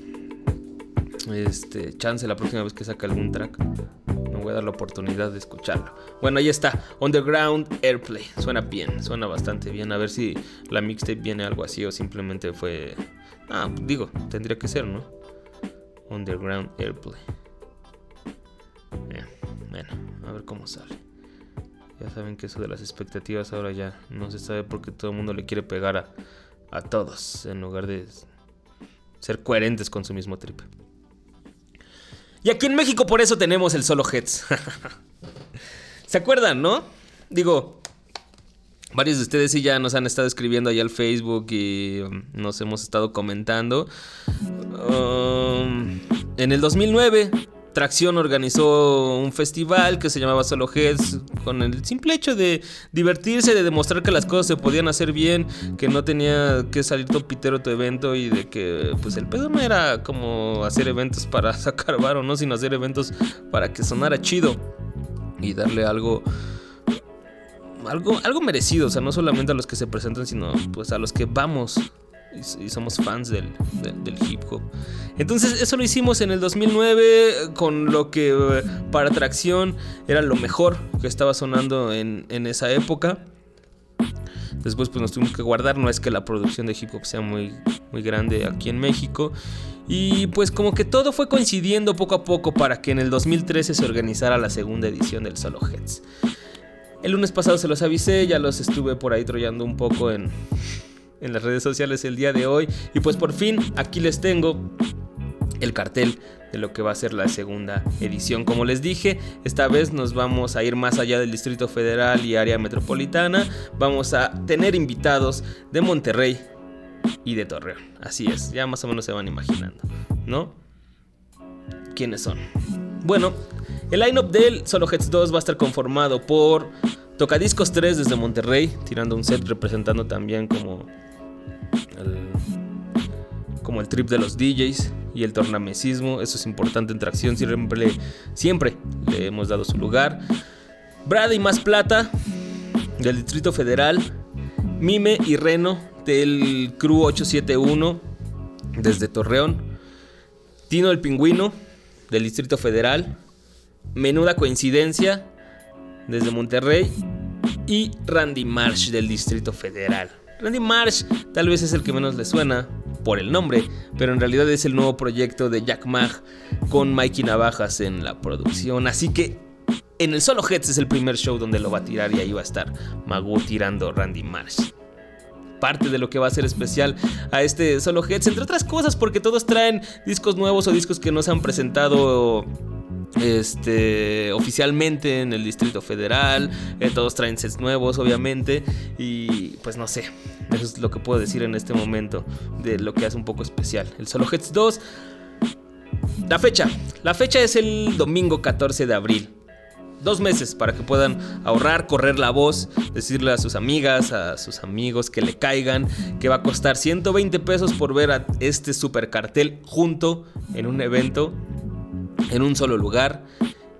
este, chance la próxima vez que saque algún track. Me voy a dar la oportunidad de escucharlo. Bueno, ahí está. Underground Airplay. Suena bien, suena bastante bien. A ver si la mixtape viene algo así o simplemente fue. Ah, digo, tendría que ser, ¿no? Underground Airplay. Bueno, a ver cómo sale. Ya saben que eso de las expectativas ahora ya no se sabe porque todo el mundo le quiere pegar a, a todos en lugar de ser coherentes con su mismo trip. Y aquí en México por eso tenemos el solo Heads. ¿Se acuerdan, no? Digo, varios de ustedes sí ya nos han estado escribiendo ahí al Facebook y um, nos hemos estado comentando. Um, en el 2009, Tracción organizó un festival que se llamaba Solo Heads con el simple hecho de divertirse, de demostrar que las cosas se podían hacer bien, que no tenía que salir topitero tu evento y de que pues el pedo no era como hacer eventos para sacar varo, no, sino hacer eventos para que sonara chido y darle algo algo, algo merecido, o sea, no solamente a los que se presentan, sino pues a los que vamos y, somos fans del, hip hop. Entonces eso lo hicimos en el 2009 con lo que eh, para Tracción era lo mejor que estaba sonando en, en esa época. Después pues nos tuvimos que guardar, no es que la producción de hip hop sea muy, muy grande aquí en México. Y pues como que todo fue coincidiendo poco a poco para que en el 2013 se organizara la segunda edición del Solo Heads. El lunes pasado se los avisé, ya los estuve por ahí trollando un poco en, en las redes sociales el día de hoy. Y pues por fin aquí les tengo el cartel de lo que va a ser la segunda edición. Como les dije, esta vez nos vamos a ir más allá del Distrito Federal y área metropolitana. Vamos a tener invitados de Monterrey y de Torreón. Así es, ya más o menos se van imaginando, ¿no? ¿Quiénes son? Bueno, el lineup del Solo Heads 2 va a estar conformado por Tocadiscos 3 desde Monterrey, tirando un set representando también como como el trip de los DJs y el tornamesismo. Eso es importante en tracción, siempre, le hemos dado su lugar. Brad y Más Plata del Distrito Federal. Mime y Reno del Crew 871 desde Torreón. Tino el Pingüino del Distrito Federal. Menuda Coincidencia desde Monterrey. Y Randy Marsh del Distrito Federal. Randy Marsh tal vez es el que menos le suena por el nombre, pero en realidad es el nuevo proyecto de Jack Mag con Mikey Navajas en la producción. Así que en el Solo Heads es el primer show donde lo va a tirar y ahí va a estar Magu tirando Randy Marsh. Parte de lo que va a ser especial a este Solo Heads, entre otras cosas, porque todos traen discos nuevos o discos que no se han presentado este, oficialmente en el Distrito Federal. eh, todos traen sets nuevos, obviamente. Y pues no sé, eso es lo que puedo decir en este momento de lo que hace un poco especial. El Solo Heads 2. La fecha. La fecha es el domingo 14 de abril. Dos meses para que puedan ahorrar, correr la voz, decirle a sus amigas, a sus amigos que le caigan, que va a costar 120 pesos por ver a este super cartel junto en un evento, en un solo lugar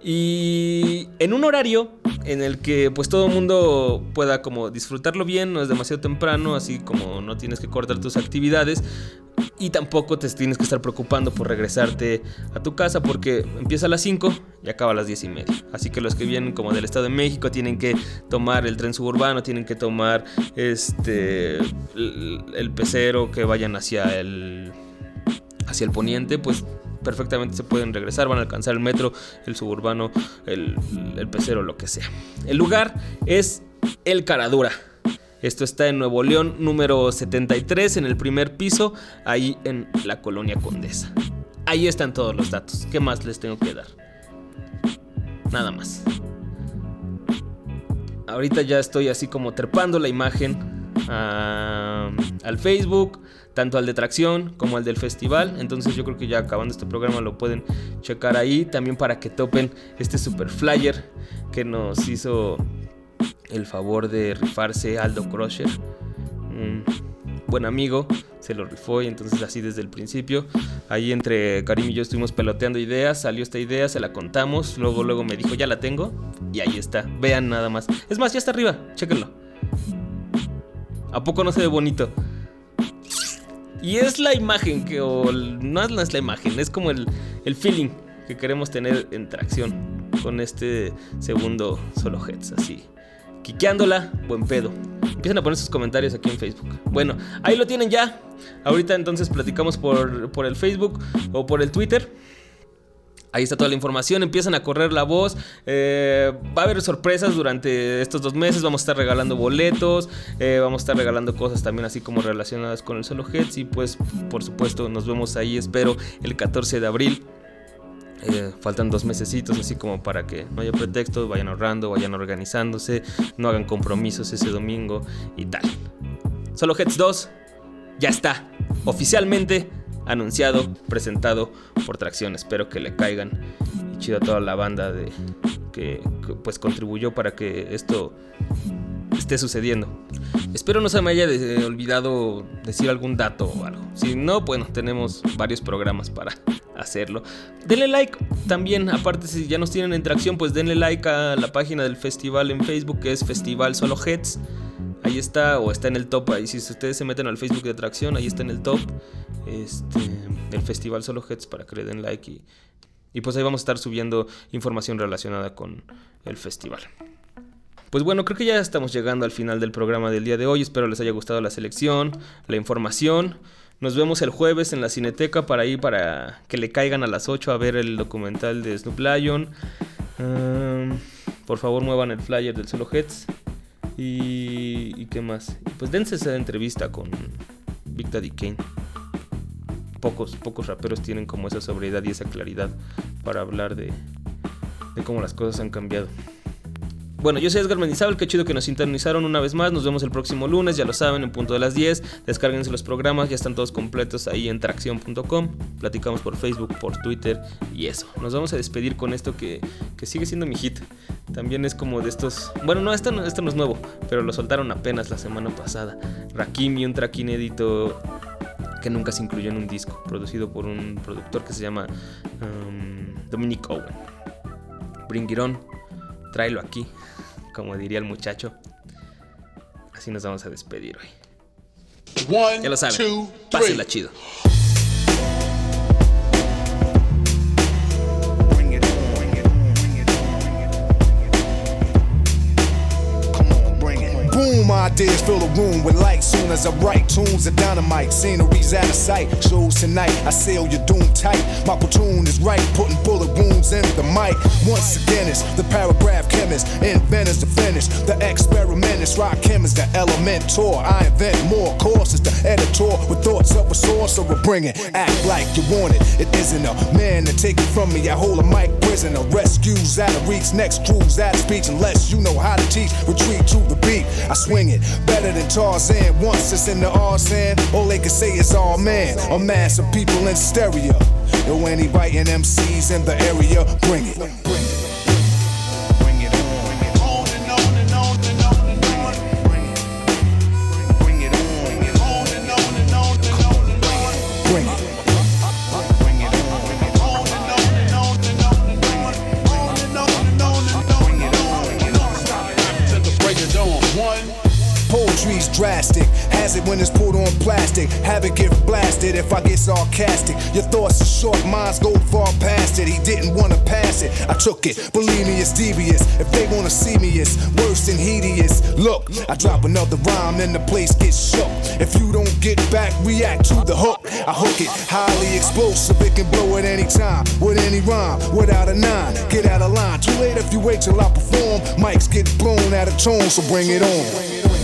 y en un horario en el que pues todo el mundo pueda como disfrutarlo bien, no es demasiado temprano, así como no tienes que cortar tus actividades y tampoco te tienes que estar preocupando por regresarte a tu casa porque empieza a las 5 y acaba a las 10 y media. Así que los que vienen como del Estado de México tienen que tomar el tren suburbano, tienen que tomar este el, el pecero que vayan hacia el hacia el poniente, pues perfectamente se pueden regresar, van a alcanzar el metro, el suburbano, el, el pecero, lo que sea. El lugar es El Caradura. Esto está en Nuevo León, número 73, en el primer piso, ahí en la colonia Condesa. Ahí están todos los datos. ¿Qué más les tengo que dar? Nada más. Ahorita ya estoy así como trepando la imagen al Facebook, tanto al de Tracción como al del festival. Entonces yo creo que ya acabando este programa lo pueden checar ahí. También para que topen este super flyer que nos hizo el favor de rifarse Aldo Crusher. Buen amigo, se lo rifó y entonces así desde el principio. Ahí entre Karim y yo estuvimos peloteando ideas, salió esta idea, se la contamos, luego luego me dijo, "Ya la tengo." Y ahí está. Vean nada más. Es más, ya está arriba, chéquenlo. ¿A poco no se ve bonito? Y es la imagen que, o no es la imagen, es como el, el feeling que queremos tener en tracción con este segundo solo heads, así. Quiqueándola, buen pedo. Empiezan a poner sus comentarios aquí en Facebook. Bueno, ahí lo tienen ya. Ahorita entonces platicamos por, por el Facebook o por el Twitter. Ahí está toda la información, empiezan a correr la voz. eh, va a haber sorpresas durante estos dos meses. Vamos a estar regalando boletos. eh, vamos a estar regalando cosas también así como relacionadas con el solo Heads. Y pues, por supuesto, nos vemos ahí, espero, el 14 de abril. Eh, faltan dos mesecitos, así como para que no haya pretexto, vayan ahorrando, vayan organizándose, no hagan compromisos ese domingo y tal. Solo Heads 2 ya está oficialmente anunciado, presentado por Tracción. Espero que le caigan y chido a toda la banda de que, pues contribuyó para que esto esté sucediendo. Espero no se me haya de- olvidado decir algún dato o algo. Si no, bueno, tenemos varios programas para hacerlo. Denle like también, aparte si ya nos tienen en tracción, pues denle like a la página del festival en Facebook que es Festival Solo Heads. Ahí está, o está en el top. Ahí si ustedes se meten al Facebook de Tracción, ahí está en el top. Este, el Festival Solo Heads para que le den like y, y pues ahí vamos a estar subiendo información relacionada con el festival. Pues bueno, creo que ya estamos llegando al final del programa del día de hoy. Espero les haya gustado la selección, la información. Nos vemos el jueves en la Cineteca para ir para que le caigan a las 8 a ver el documental de Snoop Lion. Um, por favor, muevan el flyer del Solo Heads. Y, y qué más. Pues dense esa entrevista con Big Daddy Kane. Pocos, pocos raperos tienen como esa sobriedad y esa claridad para hablar de, de cómo las cosas han cambiado. Bueno, yo soy Edgar Mendizábal, qué chido que nos sintonizaron una vez más. Nos vemos el próximo lunes, ya lo saben, en punto de las 10. Descárguense los programas, ya están todos completos ahí en tracción.com. Platicamos por Facebook, por Twitter y eso. Nos vamos a despedir con esto que, que sigue siendo mi hit. También es como de estos. Bueno, no, esto no, esto no es nuevo, pero lo soltaron apenas la semana pasada. Rakim y un track inédito que nunca se incluyó en un disco, producido por un productor que se llama um, Dominic Owen. Bring it on, tráelo aquí, como diría el muchacho. Así nos vamos a despedir hoy. One, Ya lo saben, pásenla chido. Boom, ideas fill the room with light. Soon as I write tunes of dynamite, sceneries out of sight. Shows tonight, I seal your doom tight. My platoon is right, putting bullet wounds in the mic. Once again, it's the paragraph chemist, inventors to finish. The experimentist, rock chemist, the elementor. I invent more courses, the editor with thoughts of a sorcerer. Bring it, act like you want it. It isn't a man to take it from me. I hold a mic prisoner. Rescues out of reach, next cruise out of speech. Unless you know how to teach, retreat to the beat. I swing it better than Tarzan. Once it's in the arson, all they can say is all man. A mass of people in stereo. Yo, any biting MCs in the area, bring it. Bring it. When it's put on plastic. Have it get blasted if I get sarcastic. Your thoughts are short, minds go far past it. He didn't wanna pass it, I took it. Believe me, it's devious. If they wanna see me, it's worse than hideous. Look, I drop another rhyme, then the place gets shook. If you don't get back, react to the hook. I hook it, highly explosive, it can blow at any time. With any rhyme, without a nine. Get out of line, too late if you wait till I perform. Mics get blown out of tone, so bring it on.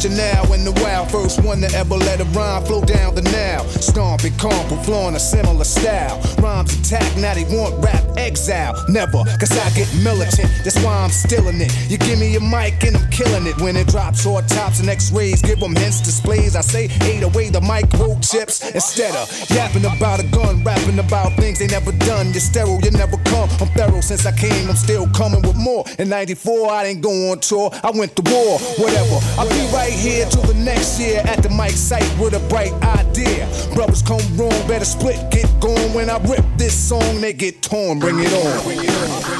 The original when the wild first one to ever let a rhyme flow down the now. Stomping, comp, flowing a similar style. Rhymes attack, now they want rap exile. Never, cause I get militant, that's why I'm stealing it. You give me a mic and I'm killing it. When it drops short tops and x-rays, give them hints, displays. I say, ate away the microchips instead of yapping about a gun, rapping about things they never done. You're sterile, you never come. I'm thorough since I came, I'm still coming with more. In 94, I didn't go on tour, I went to war, whatever. I'll be right here till the next year at the mic site with a bright idea. Brothers come wrong, better split, get going. When I rip this song, they get torn, bring it on. Bring it on.